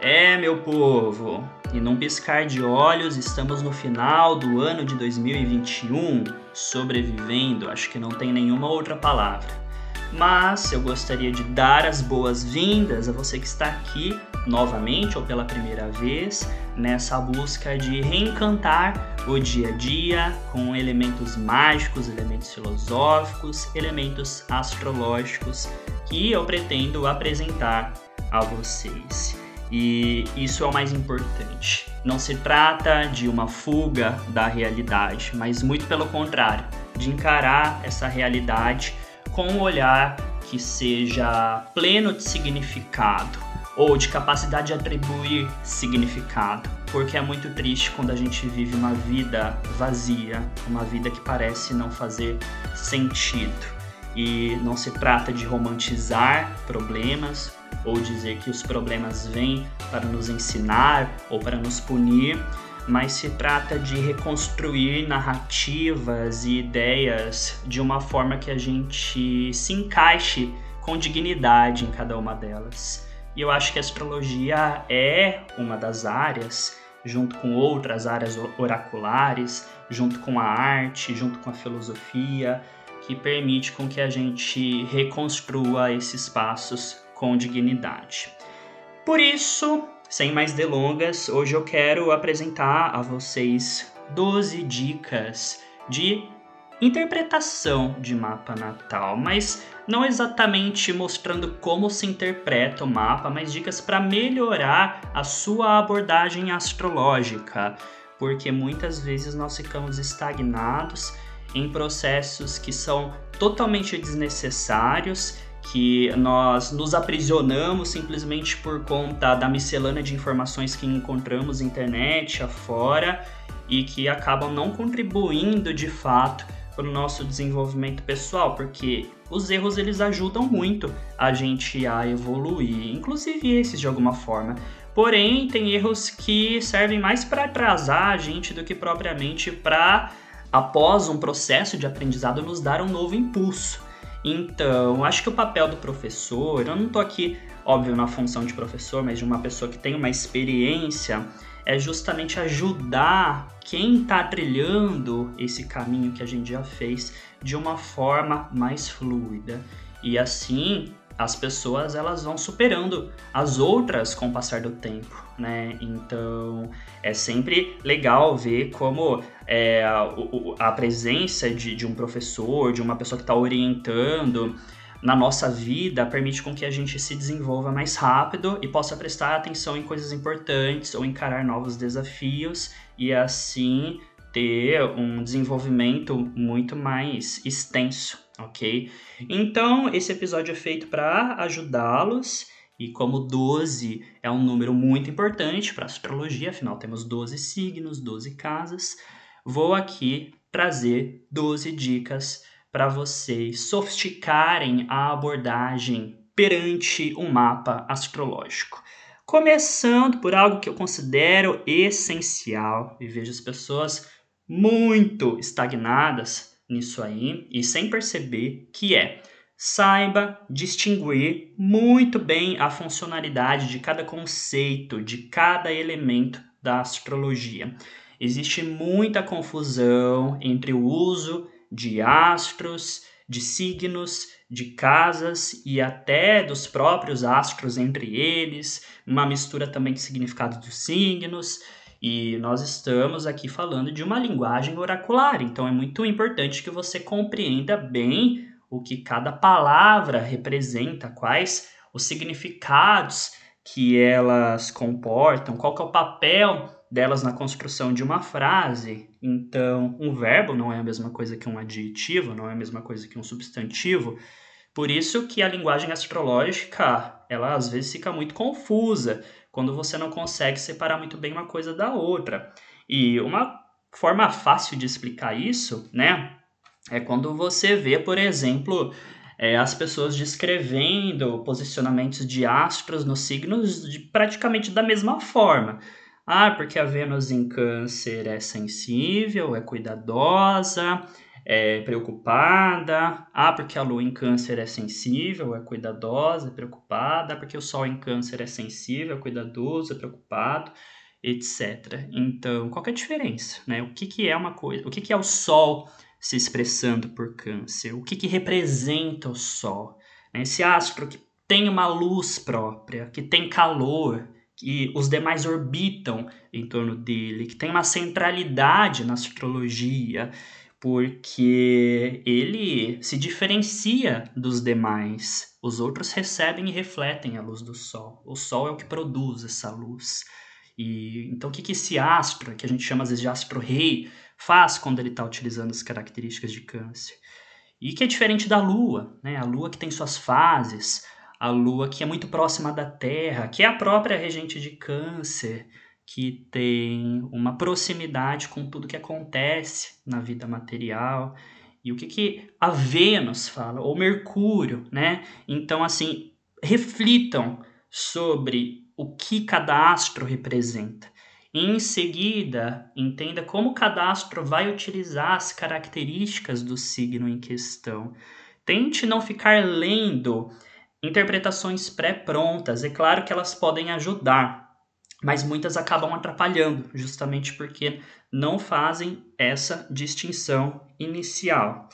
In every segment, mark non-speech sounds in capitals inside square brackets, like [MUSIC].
É, meu povo, e num piscar de olhos estamos no final do ano de 2021, sobrevivendo, acho que não tem nenhuma outra palavra. Mas eu gostaria de dar as boas-vindas a você que está aqui novamente ou pela primeira vez nessa busca de reencantar o dia a dia com elementos mágicos, elementos filosóficos, elementos astrológicos que eu pretendo apresentar a vocês. E isso é o mais importante. Não se trata de uma fuga da realidade, mas muito pelo contrário, de encarar essa realidade com um olhar que seja pleno de significado ou de capacidade de atribuir significado, porque é muito triste quando a gente vive uma vida vazia, uma vida que parece não fazer sentido. E não se trata de romantizar problemas ou dizer que os problemas vêm para nos ensinar ou para nos punir, mas se trata de reconstruir narrativas e ideias de uma forma que a gente se encaixe com dignidade em cada uma delas. E eu acho que a astrologia é uma das áreas, junto com outras áreas oraculares, junto com a arte, junto com a filosofia, que permite com que a gente reconstrua esses passos com dignidade. Por isso, sem mais delongas, hoje eu quero apresentar a vocês 12 dicas de interpretação de mapa natal, mas não exatamente mostrando como se interpreta o mapa, mas dicas para melhorar a sua abordagem astrológica, porque muitas vezes nós ficamos estagnados em processos que são totalmente desnecessários que nós nos aprisionamos simplesmente por conta da miscelânea de informações que encontramos na internet afora e que acabam não contribuindo de fato para o nosso desenvolvimento pessoal, porque os erros eles ajudam muito a gente a evoluir, inclusive esses de alguma forma. Porém, tem erros que servem mais para atrasar a gente do que propriamente para após um processo de aprendizado nos dar um novo impulso. Então, acho que o papel do professor, eu não estou aqui, óbvio, na função de professor, mas de uma pessoa que tem uma experiência, é justamente ajudar quem está trilhando esse caminho que a gente já fez de uma forma mais fluida. E assim, as pessoas elas vão superando as outras com o passar do tempo, né? Então é sempre legal ver como é, a, a, presença de, de um professor, de uma pessoa que está orientando na nossa vida permite com que a gente se desenvolva mais rápido e possa prestar atenção em coisas importantes ou encarar novos desafios e assim ter um desenvolvimento muito mais extenso, ok? Então, esse episódio é feito para ajudá-los. E como 12 é um número muito importante para astrologia, afinal temos 12 signos, 12 casas, vou aqui trazer 12 dicas para vocês sofisticarem a abordagem perante um mapa astrológico. Começando por algo que eu considero essencial e vejo as pessoas muito estagnadas nisso aí e sem perceber que é saiba distinguir muito bem a funcionalidade de cada conceito, de cada elemento da astrologia. Existe muita confusão entre o uso de astros, de signos, de casas e até dos próprios astros entre eles, uma mistura também de significado dos signos. E nós estamos aqui falando de uma linguagem oracular, então é muito importante que você compreenda bem o que cada palavra representa, quais os significados que elas comportam, qual que é o papel delas na construção de uma frase. Então, um verbo não é a mesma coisa que um adjetivo, não é a mesma coisa que um substantivo. Por isso que a linguagem astrológica, ela às vezes fica muito confusa quando você não consegue separar muito bem uma coisa da outra. E uma forma fácil de explicar isso, né, é quando você vê, por exemplo, é, as pessoas descrevendo posicionamentos de astros nos signos de, praticamente da mesma forma. Ah, porque a Vênus em Câncer é sensível, é cuidadosa, é preocupada, ah, porque a lua em câncer é sensível, é cuidadosa, é preocupada, ah, porque o sol em câncer é sensível, é cuidadoso, é preocupado, etc. Então, qual é a diferença? Né? O que, que é uma coisa? O que, que é o sol se expressando por câncer? O que, que representa o sol? Né? Esse astro que tem uma luz própria, que tem calor, que os demais orbitam em torno dele, que tem uma centralidade na astrologia, porque ele se diferencia dos demais. Os outros recebem e refletem a luz do Sol. O Sol é o que produz essa luz. E então o que, que esse astro, que a gente chama às vezes de astro-rei, faz quando ele está utilizando as características de câncer? E que é diferente da Lua, né? A Lua que tem suas fases, a Lua que é muito próxima da Terra, que é a própria regente de Câncer, que tem uma proximidade com tudo que acontece na vida material. E o que, que a Vênus fala, ou Mercúrio, né? Então, assim, reflitam sobre o que cada astro representa. Em seguida, entenda como cada astro vai utilizar as características do signo em questão. Tente não ficar lendo interpretações pré-prontas. É claro que elas podem ajudar, mas muitas acabam atrapalhando, justamente porque não fazem essa distinção inicial.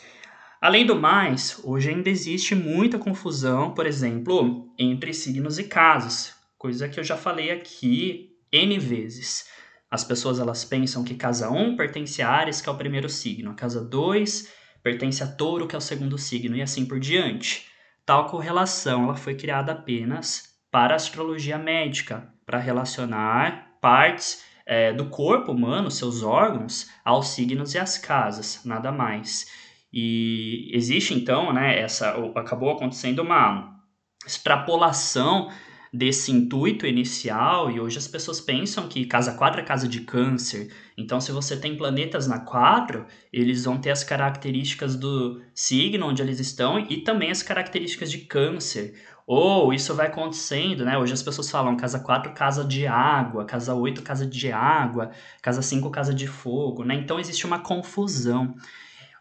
Além do mais, hoje ainda existe muita confusão, por exemplo, entre signos e casas, coisa que eu já falei aqui N vezes. As pessoas elas pensam que casa 1 pertence a Ares, que é o primeiro signo, a casa 2 pertence a Touro, que é o segundo signo, e assim por diante. Tal correlação ela foi criada apenas para a astrologia médica, para relacionar partes é, do corpo humano, seus órgãos, aos signos e às casas, nada mais. E existe então, né, essa acabou acontecendo uma extrapolação desse intuito inicial e hoje as pessoas pensam que casa 4 é casa de câncer. Então, se você tem planetas na 4, eles vão ter as características do signo onde eles estão e também as características de câncer. Ou isso vai acontecendo, né? Hoje as pessoas falam casa 4, casa de água, casa 8, casa de água, casa 5, casa de fogo, né? Então existe uma confusão.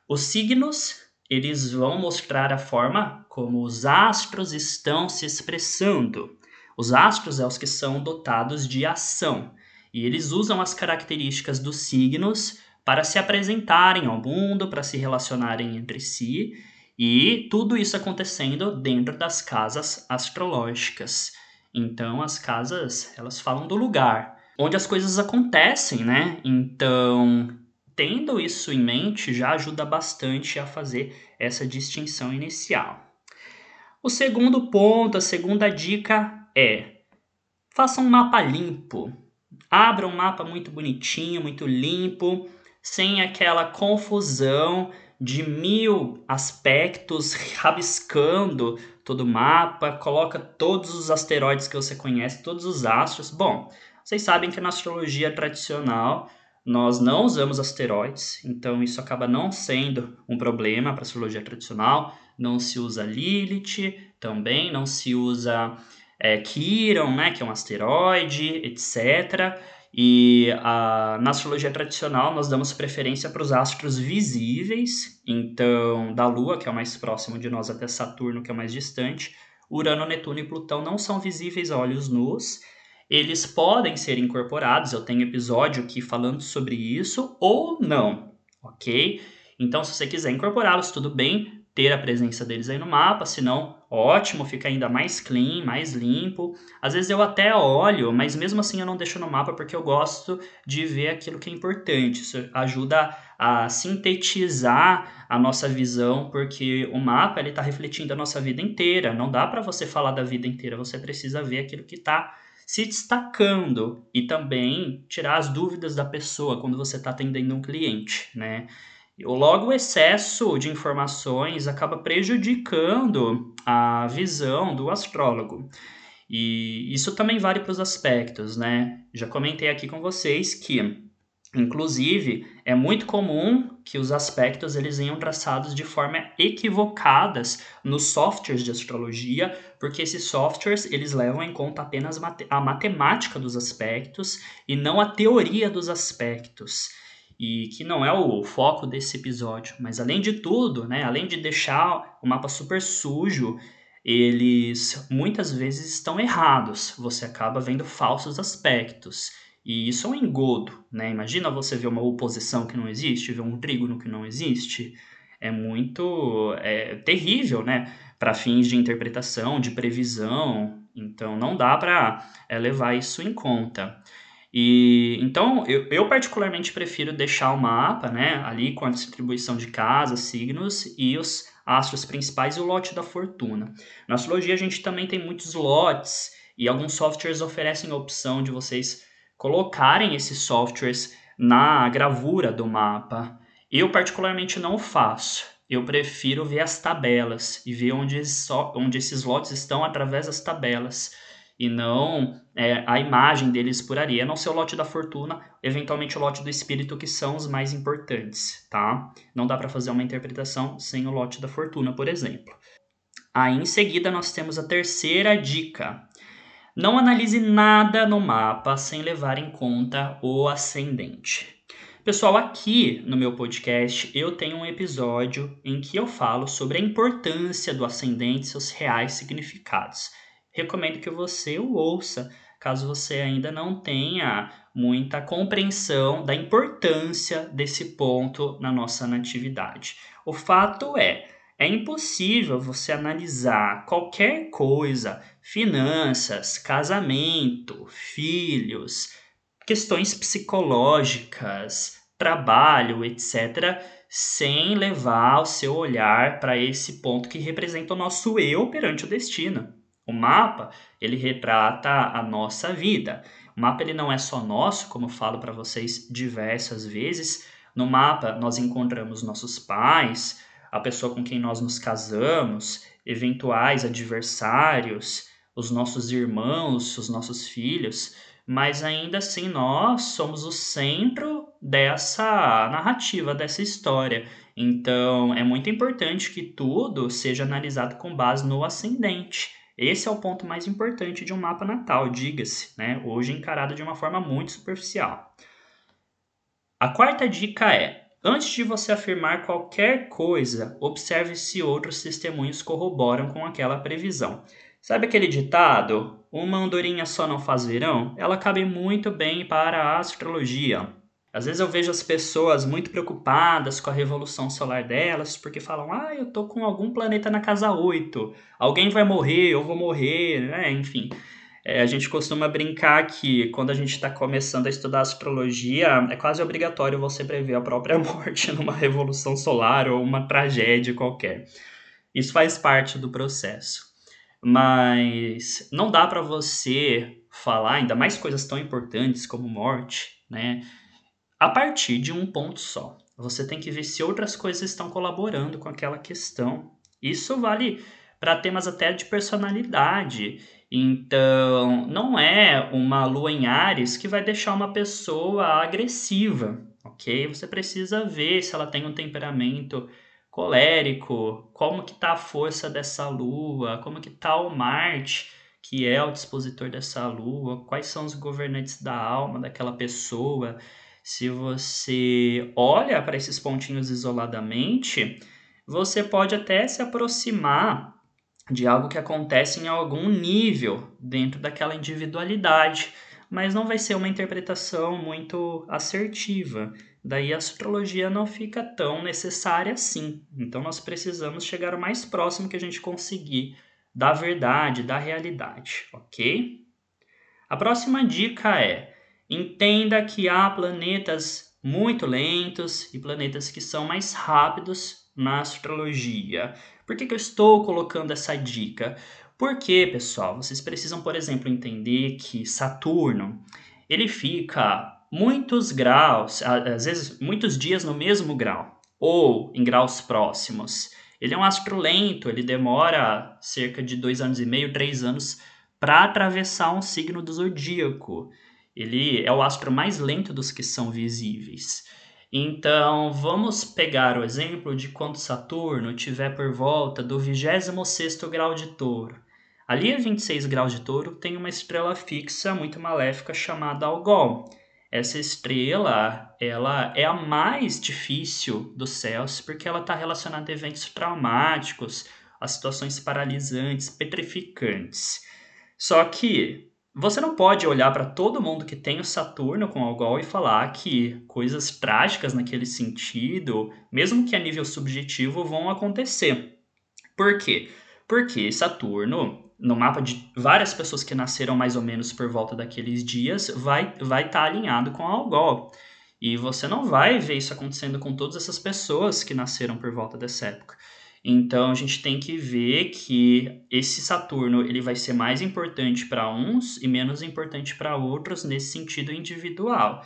Os signos, eles vão mostrar a forma como os astros estão se expressando. Os astros é os que são dotados de ação, e eles usam as características dos signos para se apresentarem ao mundo, para se relacionarem entre si, e tudo isso acontecendo dentro das casas astrológicas. Então, as casas, elas falam do lugar onde as coisas acontecem, né? Então, tendo isso em mente, já ajuda bastante a fazer essa distinção inicial. O segundo ponto, a segunda dica é: faça um mapa limpo. Abra um mapa muito bonitinho, muito limpo, sem aquela confusão de mil aspectos, rabiscando todo o mapa, coloca todos os asteroides que você conhece, todos os astros. Bom, vocês sabem que na astrologia tradicional nós não usamos asteroides, então isso acaba não sendo um problema para a astrologia tradicional. Não se usa Lilith também, não se usa é, Quiron, né, que é um asteroide, etc. E a, na astrologia tradicional nós damos preferência para os astros visíveis, então da Lua, que é o mais próximo de nós, até Saturno, que é o mais distante. Urano, Netuno e Plutão não são visíveis a olhos nus. Eles podem ser incorporados, eu tenho episódio aqui falando sobre isso, ou não, ok? Então, se você quiser incorporá-los, tudo bem, ter a presença deles aí no mapa, senão, ótimo, fica ainda mais clean, mais limpo. Às vezes eu até olho, mas mesmo assim eu não deixo no mapa porque eu gosto de ver aquilo que é importante. Isso ajuda a sintetizar a nossa visão, porque o mapa ele está refletindo a nossa vida inteira. Não dá para você falar da vida inteira, você precisa ver aquilo que está se destacando e também tirar as dúvidas da pessoa quando você está atendendo um cliente, né? Logo, o excesso de informações acaba prejudicando a visão do astrólogo. E isso também vale para os aspectos, né? Já comentei aqui com vocês que, inclusive, é muito comum que os aspectos eles venham traçados de forma equivocadas nos softwares de astrologia, porque esses softwares eles levam em conta apenas a matemática dos aspectos e não a teoria dos aspectos. E que não é o foco desse episódio. Mas além de tudo, né, além de deixar o mapa super sujo, eles muitas vezes estão errados. Você acaba vendo falsos aspectos. E isso é um engodo, né? Imagina você ver uma oposição que não existe, ver um trígono que não existe. É muito é, terrível, né? Para fins de interpretação, de previsão. Então não dá para é, levar isso em conta. E então eu, eu, particularmente prefiro deixar o mapa, né, ali com a distribuição de casas, signos e os astros principais e o lote da fortuna. Na astrologia a gente também tem muitos lotes e alguns softwares oferecem a opção de vocês colocarem esses softwares na gravura do mapa. Eu particularmente não faço. Eu prefiro ver as tabelas e ver onde, onde esses lotes estão através das tabelas e não é, a imagem deles por ali. A não ser o lote da fortuna, eventualmente o lote do espírito, que são os mais importantes, tá? Não dá para fazer uma interpretação sem o lote da fortuna, por exemplo. Aí em seguida nós temos a terceira dica. Não analise nada no mapa sem levar em conta o ascendente. Pessoal, aqui no meu podcast eu tenho um episódio em que eu falo sobre a importância do ascendente e seus reais significados recomendo que você o ouça, caso você ainda não tenha muita compreensão da importância desse ponto na nossa natividade. O fato é, é impossível você analisar qualquer coisa, finanças, casamento, filhos, questões psicológicas, trabalho, etc., sem levar o seu olhar para esse ponto que representa o nosso eu perante o destino. O mapa, ele retrata a nossa vida. O mapa ele não é só nosso, como eu falo para vocês diversas vezes. No mapa nós encontramos nossos pais, a pessoa com quem nós nos casamos, eventuais adversários, os nossos irmãos, os nossos filhos, mas ainda assim nós somos o centro dessa narrativa, dessa história. Então é muito importante que tudo seja analisado com base no ascendente. Esse é o ponto mais importante de um mapa natal, diga-se, né? hoje encarado de uma forma muito superficial. A quarta dica é: antes de você afirmar qualquer coisa, observe se outros testemunhos corroboram com aquela previsão. Sabe aquele ditado? Uma andorinha só não faz verão? Ela cabe muito bem para a astrologia. Às vezes eu vejo as pessoas muito preocupadas com a revolução solar delas, porque falam, ah, eu tô com algum planeta na casa 8, alguém vai morrer, eu vou morrer, né? Enfim. É, a gente costuma brincar que quando a gente está começando a estudar astrologia, é quase obrigatório você prever a própria [LAUGHS] morte numa revolução solar ou uma tragédia qualquer. Isso faz parte do processo. Mas não dá para você falar, ainda mais coisas tão importantes como morte, né? A partir de um ponto só. Você tem que ver se outras coisas estão colaborando com aquela questão. Isso vale para temas até de personalidade. Então, não é uma lua em Ares que vai deixar uma pessoa agressiva, ok? Você precisa ver se ela tem um temperamento colérico, como que tá a força dessa lua, como que tá o Marte, que é o dispositor dessa lua, quais são os governantes da alma daquela pessoa. Se você olha para esses pontinhos isoladamente, você pode até se aproximar de algo que acontece em algum nível dentro daquela individualidade, mas não vai ser uma interpretação muito assertiva. Daí a astrologia não fica tão necessária assim. Então nós precisamos chegar o mais próximo que a gente conseguir da verdade, da realidade, ok? A próxima dica é Entenda que há planetas muito lentos e planetas que são mais rápidos na astrologia. Por que, que eu estou colocando essa dica? Porque, pessoal, vocês precisam, por exemplo, entender que Saturno ele fica muitos graus, às vezes muitos dias no mesmo grau, ou em graus próximos. Ele é um astro lento, ele demora cerca de dois anos e meio, três anos para atravessar um signo do zodíaco. Ele é o astro mais lento dos que são visíveis. Então, vamos pegar o exemplo de quando Saturno estiver por volta do 26º grau de touro. Ali a 26 graus de touro tem uma estrela fixa muito maléfica chamada Algol. essa estrela, ela é a mais difícil dos céus porque ela está relacionada a eventos traumáticos, a situações paralisantes, petrificantes. Só que você não pode olhar para todo mundo que tem o Saturno com Algol e falar que coisas trágicas naquele sentido, mesmo que a nível subjetivo, vão acontecer. Por quê? Porque Saturno no mapa de várias pessoas que nasceram mais ou menos por volta daqueles dias, vai vai estar tá alinhado com Algol. E você não vai ver isso acontecendo com todas essas pessoas que nasceram por volta dessa época. Então a gente tem que ver que esse Saturno ele vai ser mais importante para uns e menos importante para outros nesse sentido individual.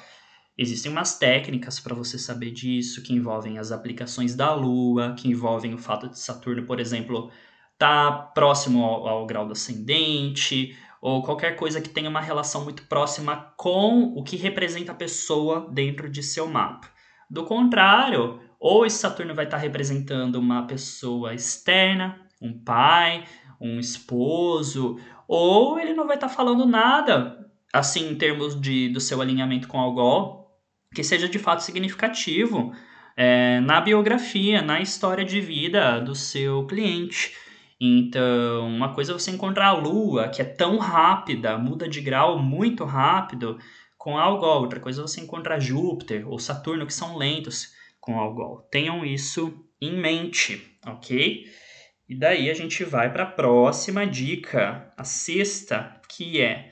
Existem umas técnicas para você saber disso, que envolvem as aplicações da Lua, que envolvem o fato de Saturno, por exemplo, tá próximo ao, ao grau do ascendente, ou qualquer coisa que tenha uma relação muito próxima com o que representa a pessoa dentro de seu mapa. Do contrário, ou esse Saturno vai estar representando uma pessoa externa, um pai, um esposo, ou ele não vai estar falando nada, assim, em termos de, do seu alinhamento com Algol, que seja de fato significativo é, na biografia, na história de vida do seu cliente. Então, uma coisa é você encontrar a Lua, que é tão rápida, muda de grau muito rápido com Algol. Outra coisa é você encontrar Júpiter ou Saturno, que são lentos com Algol. Tenham isso em mente, ok? E daí a gente vai para a próxima dica, a sexta, que é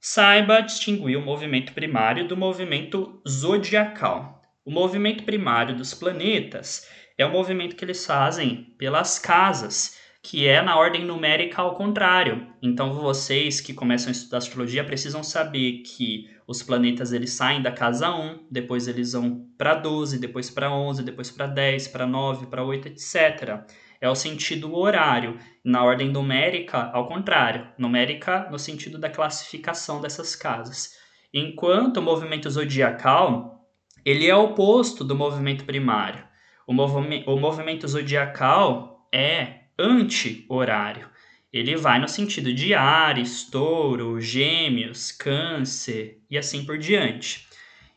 saiba distinguir o movimento primário do movimento zodiacal. O movimento primário dos planetas é o movimento que eles fazem pelas casas que é na ordem numérica ao contrário. Então vocês que começam a estudar astrologia precisam saber que os planetas eles saem da casa 1, depois eles vão para 12, depois para 11, depois para 10, para 9, para 8, etc. É o sentido horário. Na ordem numérica, ao contrário. Numérica no sentido da classificação dessas casas. Enquanto o movimento zodiacal, ele é oposto do movimento primário. O, movi o movimento zodiacal é anti-horário. Ele vai no sentido de Ares, Touro, Gêmeos, Câncer e assim por diante.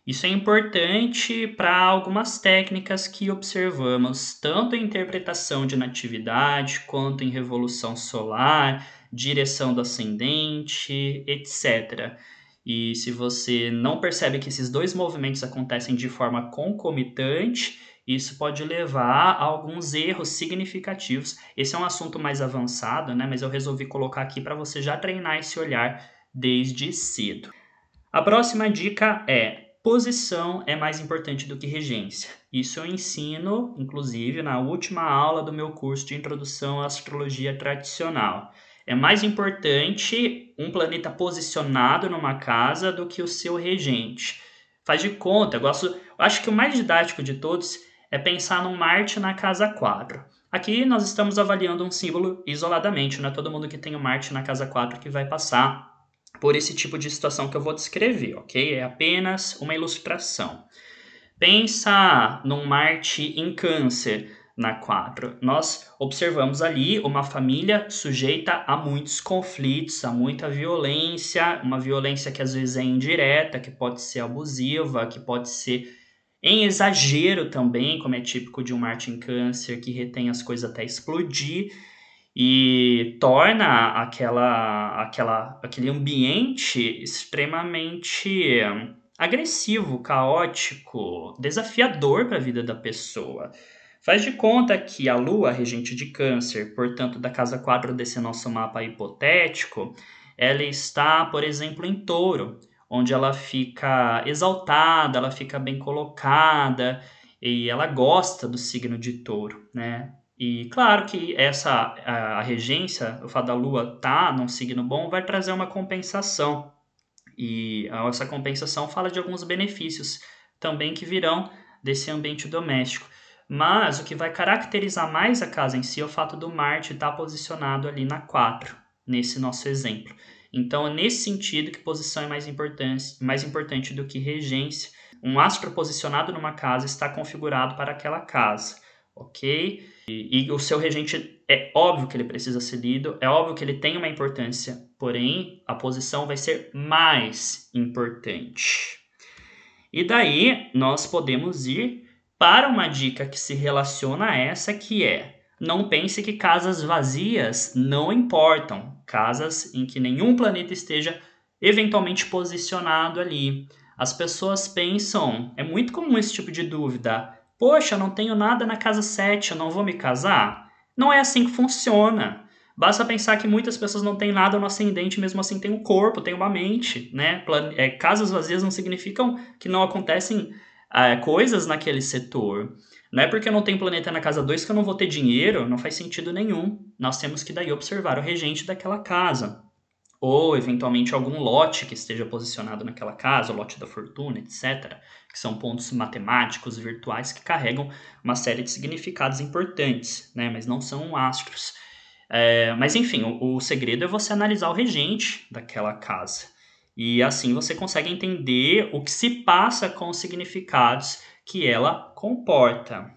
Isso é importante para algumas técnicas que observamos, tanto em interpretação de natividade, quanto em revolução solar, direção do ascendente, etc. E se você não percebe que esses dois movimentos acontecem de forma concomitante, isso pode levar a alguns erros significativos. Esse é um assunto mais avançado, né? Mas eu resolvi colocar aqui para você já treinar esse olhar desde cedo. A próxima dica é: posição é mais importante do que regência. Isso eu ensino, inclusive, na última aula do meu curso de Introdução à Astrologia Tradicional. É mais importante um planeta posicionado numa casa do que o seu regente. Faz de conta, eu gosto, eu acho que o mais didático de todos é pensar num Marte na casa 4. Aqui nós estamos avaliando um símbolo isoladamente, não é todo mundo que tem o um Marte na casa 4 que vai passar por esse tipo de situação que eu vou descrever, ok? É apenas uma ilustração. Pensa num Marte em Câncer na 4. Nós observamos ali uma família sujeita a muitos conflitos, a muita violência, uma violência que às vezes é indireta, que pode ser abusiva, que pode ser em exagero também, como é típico de um Martin Câncer, que retém as coisas até explodir e torna aquela, aquela, aquele ambiente extremamente agressivo, caótico, desafiador para a vida da pessoa. Faz de conta que a Lua, regente de Câncer, portanto, da casa 4 desse nosso mapa hipotético, ela está, por exemplo, em Touro onde ela fica exaltada, ela fica bem colocada e ela gosta do signo de touro, né? E claro que essa a, regência, o fato da lua tá num signo bom, vai trazer uma compensação. E essa compensação fala de alguns benefícios também que virão desse ambiente doméstico. Mas o que vai caracterizar mais a casa em si é o fato do Marte estar tá posicionado ali na 4, nesse nosso exemplo. Então, é nesse sentido que posição é mais importante, mais importante do que regência. Um astro posicionado numa casa está configurado para aquela casa, ok? E, e, o seu regente é óbvio que ele precisa ser lido, é óbvio que ele tem uma importância, porém a posição vai ser mais importante. E daí nós podemos ir para uma dica que se relaciona a essa que é: não pense que casas vazias não importam, casas em que nenhum planeta esteja eventualmente posicionado ali. As pessoas pensam, é muito comum esse tipo de dúvida. Poxa, não tenho nada na casa 7, eu não vou me casar? Não é assim que funciona. Basta pensar que muitas pessoas não têm nada no ascendente, mesmo assim tem um corpo, tem uma mente, né? Plan é, casas vazias não significam que não acontecem é, coisas naquele setor. Não é porque eu não tenho planeta na casa 2 que eu não vou ter dinheiro, não faz sentido nenhum. Nós temos que daí observar o regente daquela casa. Ou, eventualmente, algum lote que esteja posicionado naquela casa, o lote da fortuna, etc. Que são pontos matemáticos, virtuais, que carregam uma série de significados importantes, né? mas não são astros. É, mas enfim, o, o segredo é você analisar o regente daquela casa. E assim você consegue entender o que se passa com os significados que ela comporta.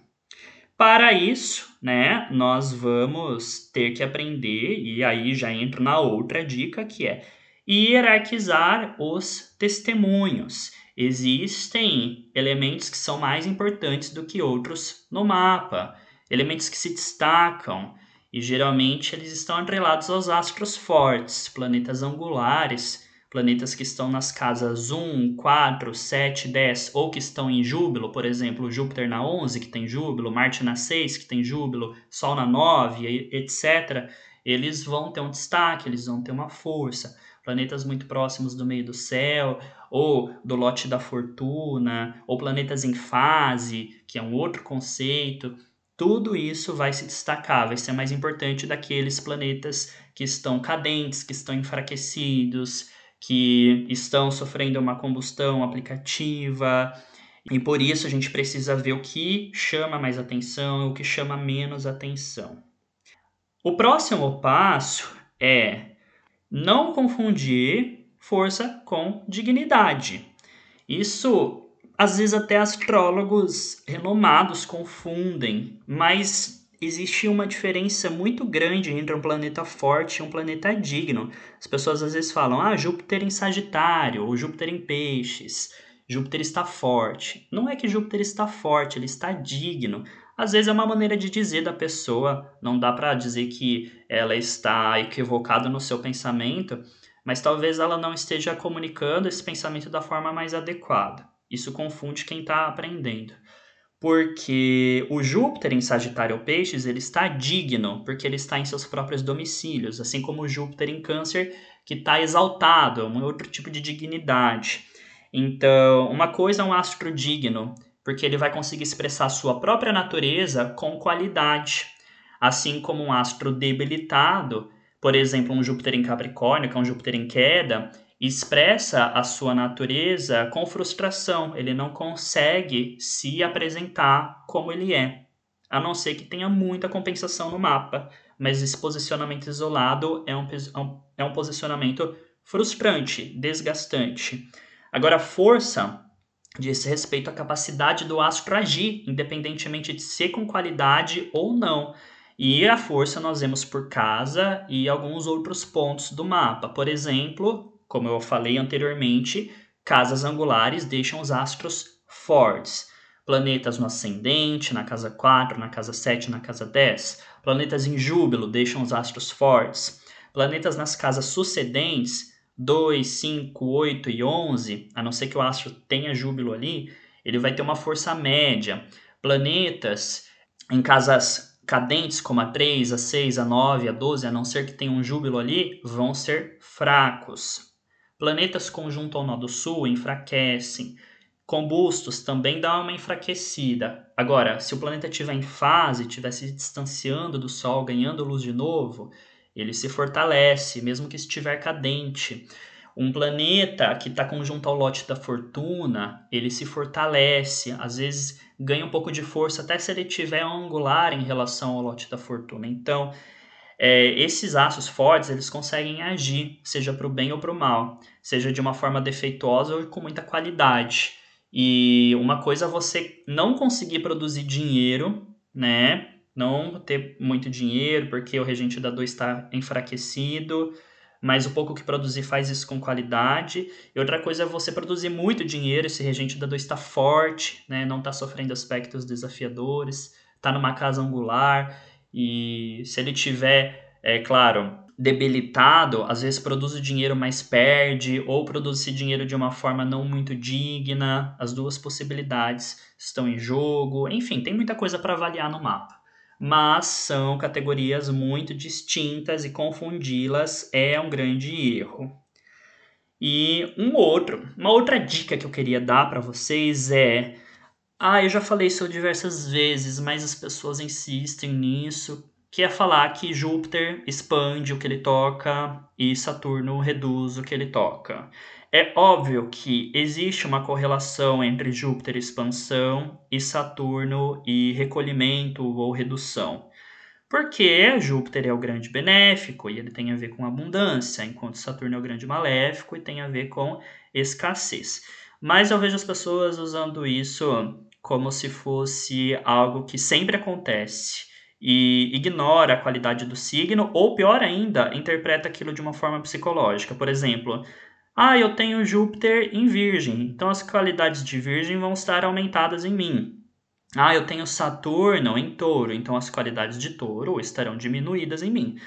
Para isso, né, nós vamos ter que aprender, e aí já entro na outra dica, que é hierarquizar os testemunhos. Existem elementos que são mais importantes do que outros no mapa, elementos que se destacam, e geralmente eles estão atrelados aos astros fortes, planetas angulares, planetas que estão nas casas 1, 4, 7, 10 ou que estão em Júbilo, por exemplo, Júpiter na 11, que tem Júbilo, Marte na 6, que tem Júbilo, Sol na 9, etc., eles vão ter um destaque, eles vão ter uma força. Planetas muito próximos do meio do céu, ou do lote da fortuna, ou planetas em fase, que é um outro conceito tudo isso vai se destacar, vai ser mais importante daqueles planetas que estão cadentes, que estão enfraquecidos, que estão sofrendo uma combustão aplicativa. E por isso a gente precisa ver o que chama mais atenção e o que chama menos atenção. O próximo passo é não confundir força com dignidade. Isso às vezes até astrólogos renomados confundem, mas existe uma diferença muito grande entre um planeta forte e um planeta digno. As pessoas às vezes falam: "Ah, Júpiter em Sagitário ou Júpiter em Peixes". Júpiter está forte. Não é que Júpiter está forte, ele está digno. Às vezes é uma maneira de dizer da pessoa, não dá para dizer que ela está equivocada no seu pensamento, mas talvez ela não esteja comunicando esse pensamento da forma mais adequada. Isso confunde quem está aprendendo. Porque o Júpiter em Sagitário ou Peixes, ele está digno, porque ele está em seus próprios domicílios, assim como o Júpiter em Câncer, que está exaltado, um outro tipo de dignidade. Então, uma coisa é um astro digno, porque ele vai conseguir expressar sua própria natureza com qualidade, assim como um astro debilitado, por exemplo, um Júpiter em Capricórnio, que é um Júpiter em queda, expressa a sua natureza com frustração, ele não consegue se apresentar como ele é, a não ser que tenha muita compensação no mapa, mas esse posicionamento isolado é um, é um é posicionamento frustrante, desgastante. Agora, força diz respeito à capacidade do astro agir, independentemente de ser com qualidade ou não. E a força nós vemos por casa e alguns outros pontos do mapa. Por exemplo, como eu falei anteriormente, casas angulares deixam os astros fortes. Planetas no ascendente, na casa 4, na casa 7, na casa 10. Planetas em júbilo deixam os astros fortes. Planetas nas casas sucedentes, 2, 5, 8 e 11, a não ser que o astro tenha júbilo ali, ele vai ter uma força média. Planetas em casas cadentes, como a 3, a 6, a 9, a 12, a não ser que tenha um júbilo ali, vão ser fracos. Planetas conjunto ao nó do sul enfraquecem. Combustos também dá uma enfraquecida. Agora, se o planeta estiver em fase, estiver se distanciando do Sol, ganhando luz de novo, ele se fortalece, mesmo que estiver cadente. Um planeta que está conjunto ao lote da fortuna, ele se fortalece, às vezes ganha um pouco de força, até se ele estiver angular em relação ao lote da fortuna. Então, é, esses aços fortes eles conseguem agir, seja para o bem ou para o mal, seja de uma forma defeituosa ou com muita qualidade. E uma coisa é você não conseguir produzir dinheiro, né? Não ter muito dinheiro porque o regente da 2 está enfraquecido. mas o pouco que produzir faz isso com qualidade. E outra coisa é você produzir muito dinheiro, esse regente da 2 está forte, né? não está sofrendo aspectos desafiadores, está numa casa angular, e se ele tiver, é claro, debilitado, às vezes produz o dinheiro, mas perde, ou produz esse dinheiro de uma forma não muito digna. As duas possibilidades estão em jogo. Enfim, tem muita coisa para avaliar no mapa. Mas são categorias muito distintas e confundi-las é um grande erro. E um outro, uma outra dica que eu queria dar para vocês é ah, eu já falei isso diversas vezes, mas as pessoas insistem nisso que é falar que Júpiter expande o que ele toca e Saturno reduz o que ele toca. É óbvio que existe uma correlação entre Júpiter expansão e Saturno e recolhimento ou redução. Porque Júpiter é o grande benéfico e ele tem a ver com abundância, enquanto Saturno é o grande maléfico e tem a ver com escassez. Mas eu vejo as pessoas usando isso como se fosse algo que sempre acontece e ignora a qualidade do signo, ou pior ainda, interpreta aquilo de uma forma psicológica. Por exemplo, ah, eu tenho Júpiter em Virgem, então as qualidades de Virgem vão estar aumentadas em mim. Ah, eu tenho Saturno em Touro, então as qualidades de Touro estarão diminuídas em mim.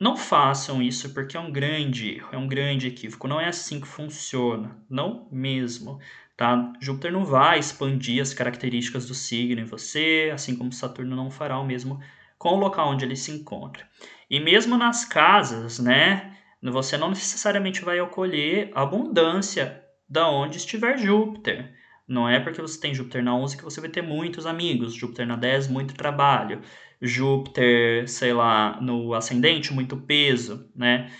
Não façam isso porque é um grande erro, é um grande equívoco. Não é assim que funciona, não mesmo. Tá? Júpiter não vai expandir as características do signo em você, assim como Saturno não fará o mesmo com o local onde ele se encontra. E mesmo nas casas, né, você não necessariamente vai colher abundância da onde estiver Júpiter. Não é porque você tem Júpiter na 11 que você vai ter muitos amigos, Júpiter na 10, muito trabalho, Júpiter, sei lá, no ascendente, muito peso, né?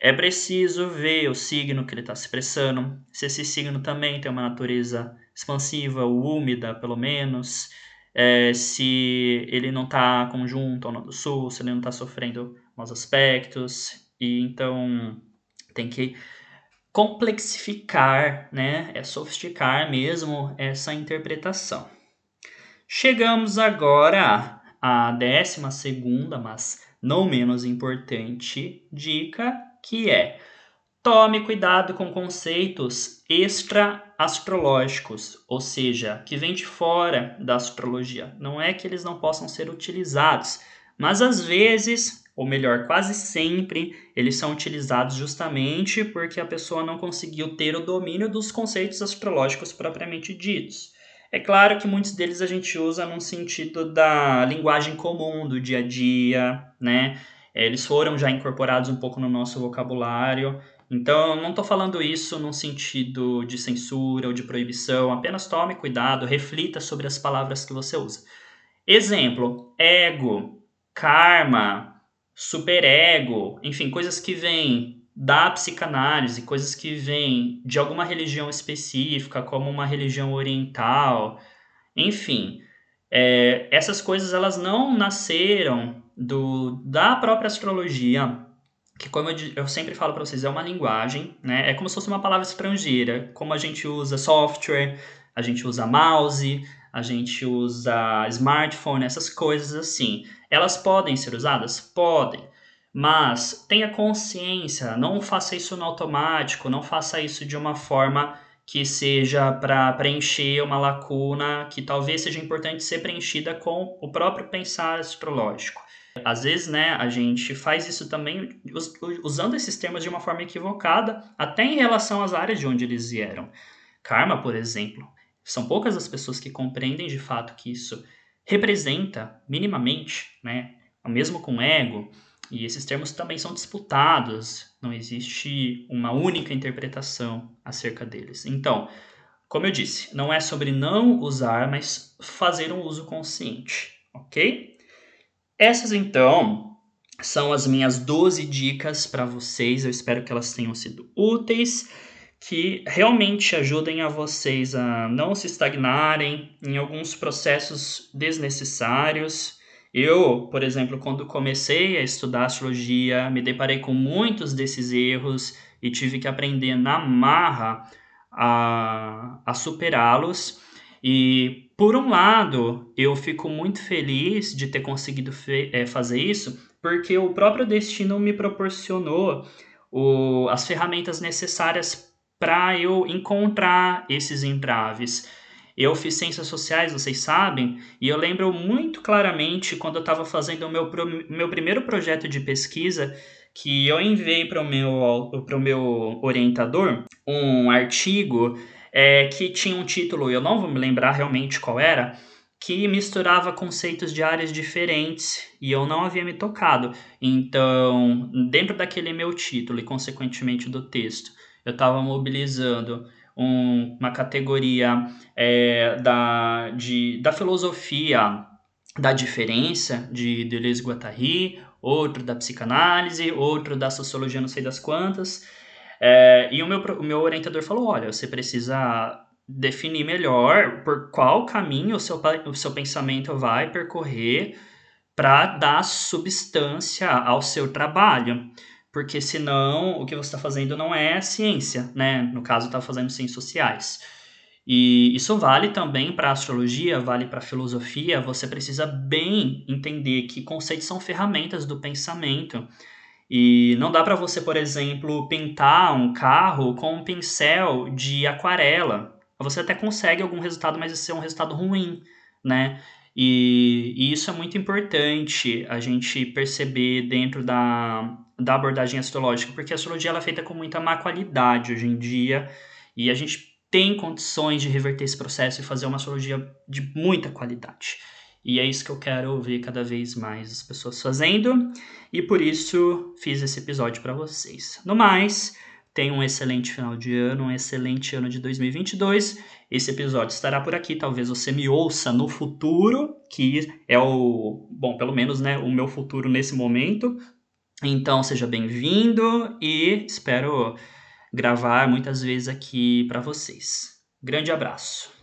É preciso ver o signo que ele está se expressando, se esse signo também tem uma natureza expansiva ou úmida, pelo menos, é, se ele não está conjunto ao Norte do Sul, se ele não está sofrendo maus aspectos, e então tem que complexificar, né? É sofisticar mesmo essa interpretação. Chegamos agora à décima segunda, mas não menos importante dica, que é tome cuidado com conceitos extra-astrológicos, ou seja, que vêm de fora da astrologia. Não é que eles não possam ser utilizados, mas às vezes, ou melhor, quase sempre, eles são utilizados justamente porque a pessoa não conseguiu ter o domínio dos conceitos astrológicos propriamente ditos. É claro que muitos deles a gente usa no sentido da linguagem comum do dia a dia, né? É, eles foram já incorporados um pouco no nosso vocabulário. Então, não estou falando isso num sentido de censura ou de proibição, apenas tome cuidado, reflita sobre as palavras que você usa. Exemplo: ego, karma, superego, enfim, coisas que vêm da psicanálise, coisas que vêm de alguma religião específica, como uma religião oriental, enfim. É, essas coisas elas não nasceram do, da própria astrologia, que como eu, eu sempre falo para vocês, é uma linguagem, né? É como se fosse uma palavra estrangeira, como a gente usa software, a gente usa mouse, a gente usa smartphone, essas coisas assim. Elas podem ser usadas? Podem. Mas tenha consciência, não faça isso no automático, não faça isso de uma forma que seja para preencher uma lacuna que talvez seja importante ser preenchida com o próprio pensar astrológico. Às vezes, né, a gente faz isso também usando esses termos de uma forma equivocada, até em relação às áreas de onde eles vieram. Karma, por exemplo, são poucas as pessoas que compreendem de fato que isso representa minimamente, né, mesmo com ego, e esses termos também são disputados, não existe uma única interpretação acerca deles. Então, como eu disse, não é sobre não usar, mas fazer um uso consciente, ok? Essas então são as minhas 12 dicas para vocês. Eu espero que elas tenham sido úteis, que realmente ajudem a vocês a não se estagnarem em alguns processos desnecessários eu, por exemplo, quando comecei a estudar astrologia, me deparei com muitos desses erros e tive que aprender na marra a, a superá-los. E, por um lado, eu fico muito feliz de ter conseguido é, fazer isso, porque o próprio destino me proporcionou o, as ferramentas necessárias para eu encontrar esses entraves. Eu fiz ciências sociais, vocês sabem, e eu lembro muito claramente quando eu estava fazendo o meu, meu primeiro projeto de pesquisa que eu enviei para o meu, meu orientador um artigo é, que tinha um título, eu não vou me lembrar realmente qual era, que misturava conceitos de áreas diferentes e eu não havia me tocado. Então, dentro daquele meu título e, consequentemente, do texto, eu estava mobilizando um, uma categoria é, da, de, da filosofia da diferença de Deleuze e Guattari, outro da psicanálise, outro da sociologia não sei das quantas. É, e o meu, o meu orientador falou: olha, você precisa definir melhor por qual caminho o seu, o seu pensamento vai percorrer para dar substância ao seu trabalho. Porque senão o que você está fazendo não é ciência, né? No caso, está fazendo ciências sociais. E isso vale também para astrologia, vale para filosofia. Você precisa bem entender que conceitos são ferramentas do pensamento. E não dá para você, por exemplo, pintar um carro com um pincel de aquarela. Você até consegue algum resultado, mas esse é um resultado ruim, né? E, e, isso é muito importante a gente perceber dentro da, da abordagem astrológica, porque a astrologia ela é feita com muita má qualidade hoje em dia, e a gente tem condições de reverter esse processo e fazer uma astrologia de muita qualidade. E é isso que eu quero ver cada vez mais as pessoas fazendo, e por isso fiz esse episódio para vocês. No mais, Tenha um excelente final de ano, um excelente ano de 2022. Esse episódio estará por aqui. Talvez você me ouça no futuro, que é o, bom, pelo menos, né, o meu futuro nesse momento. Então, seja bem-vindo e espero gravar muitas vezes aqui para vocês. Grande abraço.